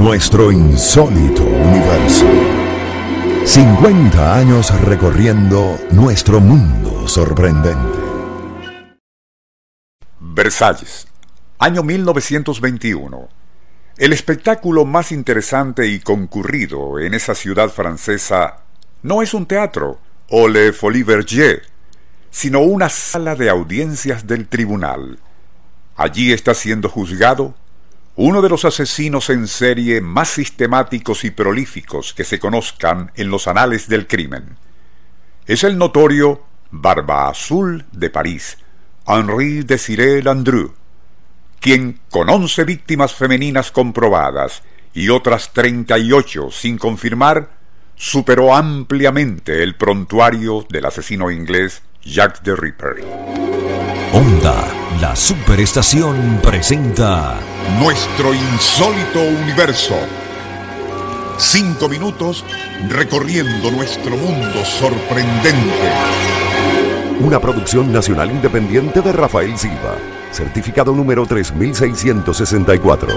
Nuestro insólito universo. 50 años recorriendo nuestro mundo sorprendente. Versalles, año 1921. El espectáculo más interesante y concurrido en esa ciudad francesa no es un teatro o Le Folie sino una sala de audiencias del tribunal. Allí está siendo juzgado uno de los asesinos en serie más sistemáticos y prolíficos que se conozcan en los anales del crimen. Es el notorio Barba Azul de París, Henri Desiré Landru, quien, con once víctimas femeninas comprobadas y otras treinta y ocho sin confirmar, superó ampliamente el prontuario del asesino inglés Jack the Ripper. Onda, la superestación presenta Nuestro insólito universo. Cinco minutos recorriendo nuestro mundo sorprendente. Una producción nacional independiente de Rafael Silva, certificado número 3664.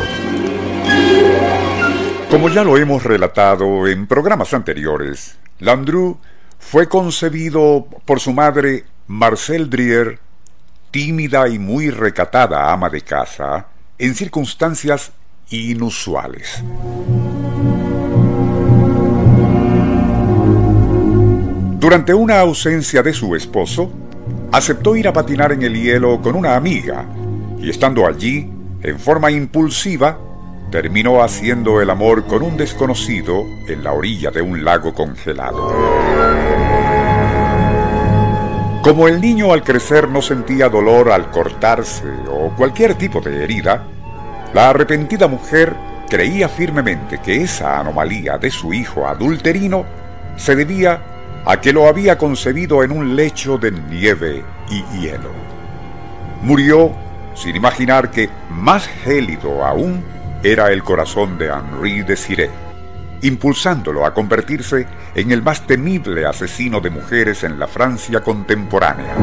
Como ya lo hemos relatado en programas anteriores, Landru fue concebido por su madre Marcel Drier, tímida y muy recatada ama de casa, en circunstancias inusuales. Durante una ausencia de su esposo, aceptó ir a patinar en el hielo con una amiga y estando allí, en forma impulsiva, terminó haciendo el amor con un desconocido en la orilla de un lago congelado. Como el niño al crecer no sentía dolor al cortarse o cualquier tipo de herida, la arrepentida mujer creía firmemente que esa anomalía de su hijo adulterino se debía a que lo había concebido en un lecho de nieve y hielo. Murió sin imaginar que más gélido aún era el corazón de Henri Desiré, impulsándolo a convertirse en el más temible asesino de mujeres en la Francia contemporánea.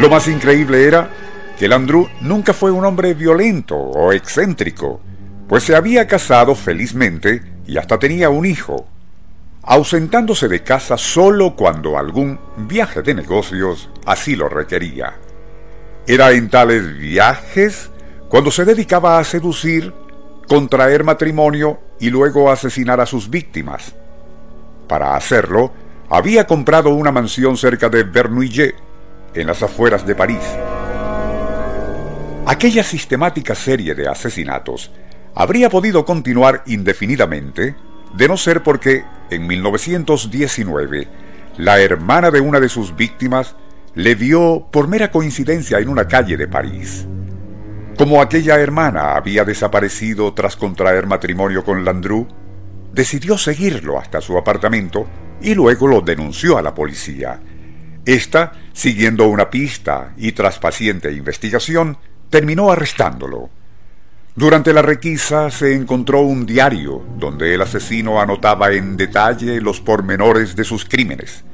Lo más increíble era que Landru nunca fue un hombre violento o excéntrico, pues se había casado felizmente y hasta tenía un hijo, ausentándose de casa solo cuando algún viaje de negocios así lo requería. Era en tales viajes cuando se dedicaba a seducir, contraer matrimonio y luego asesinar a sus víctimas. Para hacerlo, había comprado una mansión cerca de Vernouillet, en las afueras de París. Aquella sistemática serie de asesinatos habría podido continuar indefinidamente de no ser porque en 1919 la hermana de una de sus víctimas le vio por mera coincidencia en una calle de París. Como aquella hermana había desaparecido tras contraer matrimonio con Landru, decidió seguirlo hasta su apartamento y luego lo denunció a la policía. Esta, siguiendo una pista y tras paciente investigación, terminó arrestándolo. Durante la requisa se encontró un diario donde el asesino anotaba en detalle los pormenores de sus crímenes.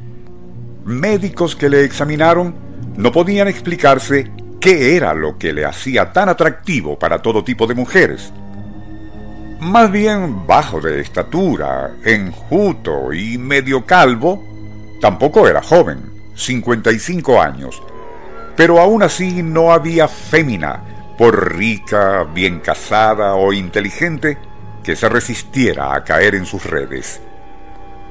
Médicos que le examinaron no podían explicarse qué era lo que le hacía tan atractivo para todo tipo de mujeres. Más bien bajo de estatura, enjuto y medio calvo, tampoco era joven, 55 años, pero aún así no había fémina, por rica, bien casada o inteligente, que se resistiera a caer en sus redes.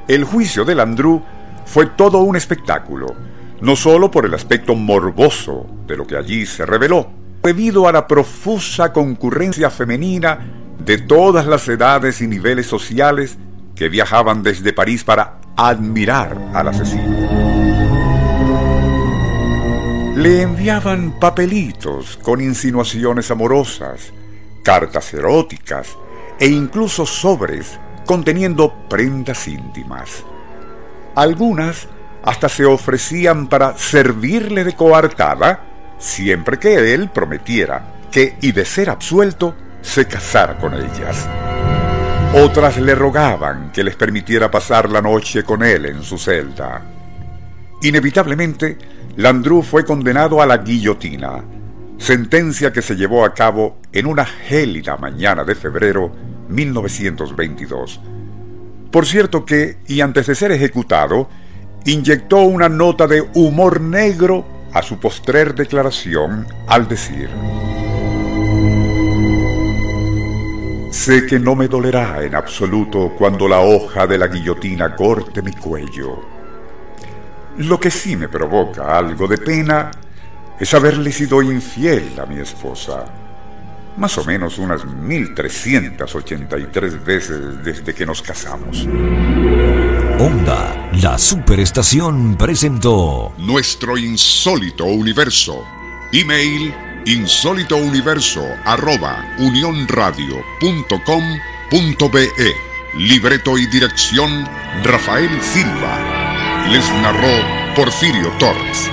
El juicio de Landru fue todo un espectáculo, no solo por el aspecto morboso de lo que allí se reveló, debido a la profusa concurrencia femenina de todas las edades y niveles sociales que viajaban desde París para admirar al asesino le enviaban papelitos con insinuaciones amorosas, cartas eróticas e incluso sobres conteniendo prendas íntimas. Algunas hasta se ofrecían para servirle de coartada siempre que él prometiera que, y de ser absuelto, se casara con ellas. Otras le rogaban que les permitiera pasar la noche con él en su celda. Inevitablemente, Landru fue condenado a la guillotina, sentencia que se llevó a cabo en una gélida mañana de febrero 1922. Por cierto que, y antes de ser ejecutado, inyectó una nota de humor negro a su postrer declaración al decir, Sé que no me dolerá en absoluto cuando la hoja de la guillotina corte mi cuello. Lo que sí me provoca algo de pena es haberle sido infiel a mi esposa. Más o menos unas 1383 veces desde que nos casamos. La superestación presentó Nuestro insólito universo. Email insólitouniverso arroba unionradio.com.be Libreto y dirección Rafael Silva. Les narró Porfirio Torres.